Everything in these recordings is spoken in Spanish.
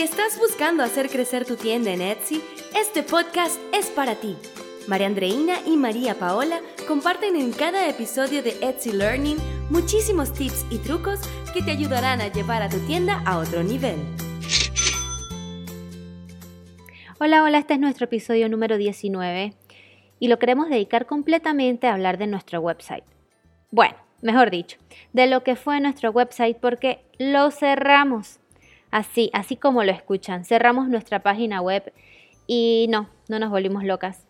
Si estás buscando hacer crecer tu tienda en Etsy, este podcast es para ti. María Andreina y María Paola comparten en cada episodio de Etsy Learning muchísimos tips y trucos que te ayudarán a llevar a tu tienda a otro nivel. Hola, hola, este es nuestro episodio número 19 y lo queremos dedicar completamente a hablar de nuestro website. Bueno, mejor dicho, de lo que fue nuestro website porque lo cerramos. Así, así como lo escuchan, cerramos nuestra página web y no, no nos volvimos locas.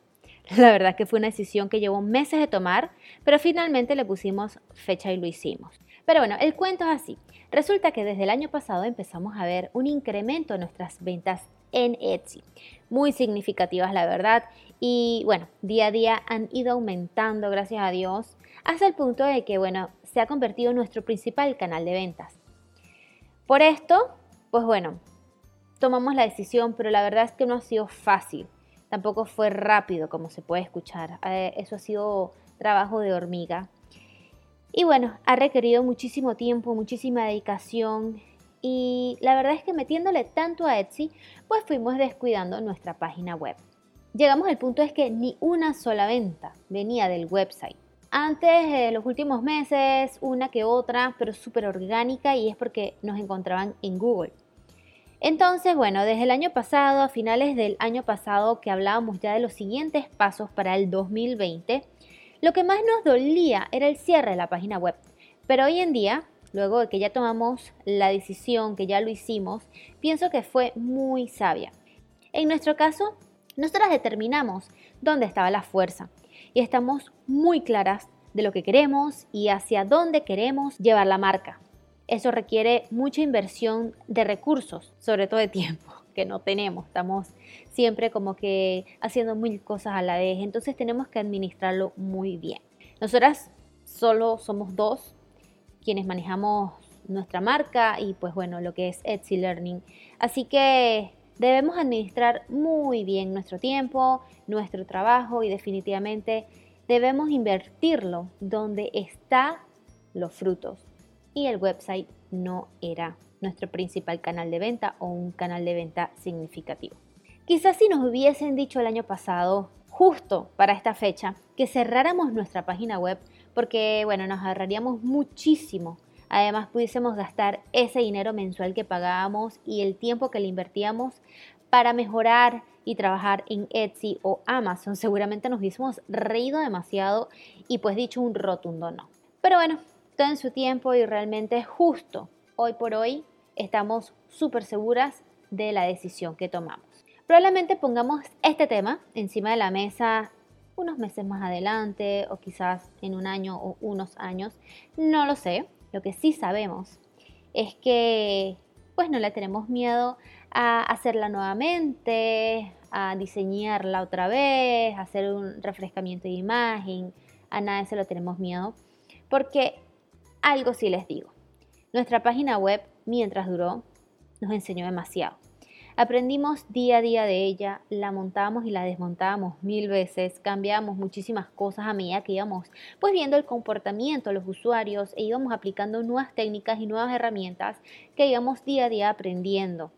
La verdad que fue una decisión que llevó meses de tomar, pero finalmente le pusimos fecha y lo hicimos. Pero bueno, el cuento es así. Resulta que desde el año pasado empezamos a ver un incremento en nuestras ventas en Etsy. Muy significativas, la verdad. Y bueno, día a día han ido aumentando, gracias a Dios, hasta el punto de que, bueno, se ha convertido en nuestro principal canal de ventas. Por esto, pues bueno, tomamos la decisión, pero la verdad es que no ha sido fácil. Tampoco fue rápido, como se puede escuchar. Eh, eso ha sido trabajo de hormiga. Y bueno, ha requerido muchísimo tiempo, muchísima dedicación. Y la verdad es que metiéndole tanto a Etsy, pues fuimos descuidando nuestra página web. Llegamos al punto es que ni una sola venta venía del website. Antes, de los últimos meses, una que otra, pero súper orgánica y es porque nos encontraban en Google. Entonces, bueno, desde el año pasado, a finales del año pasado, que hablábamos ya de los siguientes pasos para el 2020, lo que más nos dolía era el cierre de la página web. Pero hoy en día, luego de que ya tomamos la decisión, que ya lo hicimos, pienso que fue muy sabia. En nuestro caso, nosotras determinamos dónde estaba la fuerza y estamos muy claras de lo que queremos y hacia dónde queremos llevar la marca. Eso requiere mucha inversión de recursos, sobre todo de tiempo, que no tenemos. Estamos siempre como que haciendo mil cosas a la vez, entonces tenemos que administrarlo muy bien. Nosotras solo somos dos quienes manejamos nuestra marca y pues bueno, lo que es Etsy Learning. Así que debemos administrar muy bien nuestro tiempo, nuestro trabajo y definitivamente debemos invertirlo donde están los frutos. Y el website no era nuestro principal canal de venta o un canal de venta significativo. Quizás si nos hubiesen dicho el año pasado, justo para esta fecha, que cerráramos nuestra página web porque, bueno, nos ahorraríamos muchísimo. Además, pudiésemos gastar ese dinero mensual que pagábamos y el tiempo que le invertíamos para mejorar y trabajar en Etsy o Amazon, seguramente nos hubiésemos reído demasiado y pues dicho un rotundo no. Pero bueno, todo en su tiempo y realmente justo. Hoy por hoy estamos súper seguras de la decisión que tomamos. Probablemente pongamos este tema encima de la mesa unos meses más adelante o quizás en un año o unos años, no lo sé. Lo que sí sabemos es que pues no le tenemos miedo a hacerla nuevamente, a diseñarla otra vez, a hacer un refrescamiento de imagen, a nada de eso le tenemos miedo, porque algo sí les digo, nuestra página web, mientras duró, nos enseñó demasiado. Aprendimos día a día de ella, la montábamos y la desmontábamos mil veces, cambiábamos muchísimas cosas a medida que íbamos pues viendo el comportamiento de los usuarios e íbamos aplicando nuevas técnicas y nuevas herramientas que íbamos día a día aprendiendo.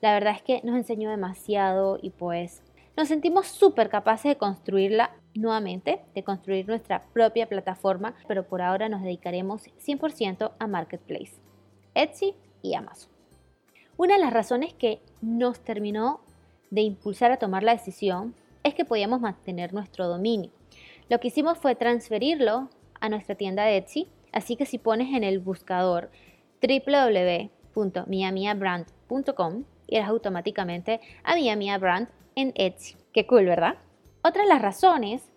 La verdad es que nos enseñó demasiado y pues nos sentimos súper capaces de construirla nuevamente, de construir nuestra propia plataforma, pero por ahora nos dedicaremos 100% a Marketplace, Etsy y Amazon. Una de las razones que nos terminó de impulsar a tomar la decisión es que podíamos mantener nuestro dominio. Lo que hicimos fue transferirlo a nuestra tienda de Etsy, así que si pones en el buscador www.miamiabrand.com irás automáticamente a Miamia Brand en Etsy. Qué cool, ¿verdad? Otra de las razones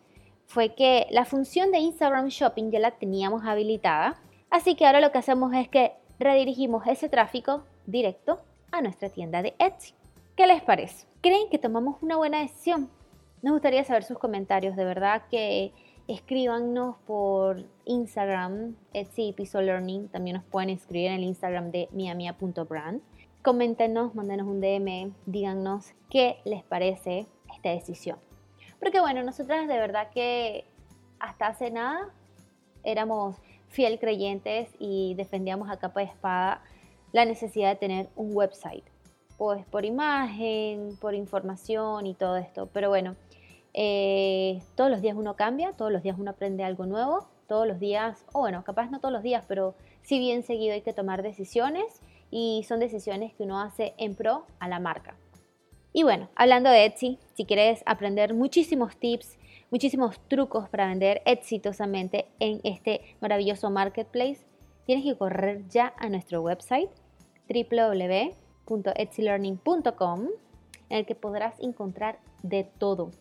fue que la función de Instagram Shopping ya la teníamos habilitada, así que ahora lo que hacemos es que redirigimos ese tráfico directo a nuestra tienda de Etsy. ¿Qué les parece? ¿Creen que tomamos una buena decisión? Nos gustaría saber sus comentarios, de verdad que escríbanos por Instagram, Etsy Piso Learning, también nos pueden escribir en el Instagram de miamia.brand. Coméntenos, mándenos un DM, díganos qué les parece esta decisión. Porque bueno, nosotras de verdad que hasta hace nada éramos fiel creyentes y defendíamos a capa de espada la necesidad de tener un website. pues por imagen, por información y todo esto. Pero bueno, eh, todos los días uno cambia, todos los días uno aprende algo nuevo, todos los días, o bueno, capaz no todos los días, pero sí bien seguido hay que tomar decisiones y son decisiones que uno hace en pro a la marca. Y bueno, hablando de Etsy, si quieres aprender muchísimos tips, muchísimos trucos para vender exitosamente en este maravilloso marketplace, tienes que correr ya a nuestro website www.etsylearning.com en el que podrás encontrar de todo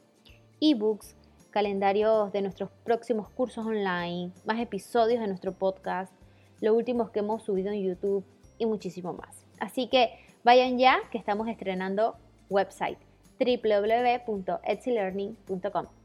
ebooks, calendarios de nuestros próximos cursos online, más episodios de nuestro podcast, lo últimos que hemos subido en YouTube y muchísimo más. Así que vayan ya que estamos estrenando website www.etsylearning.com.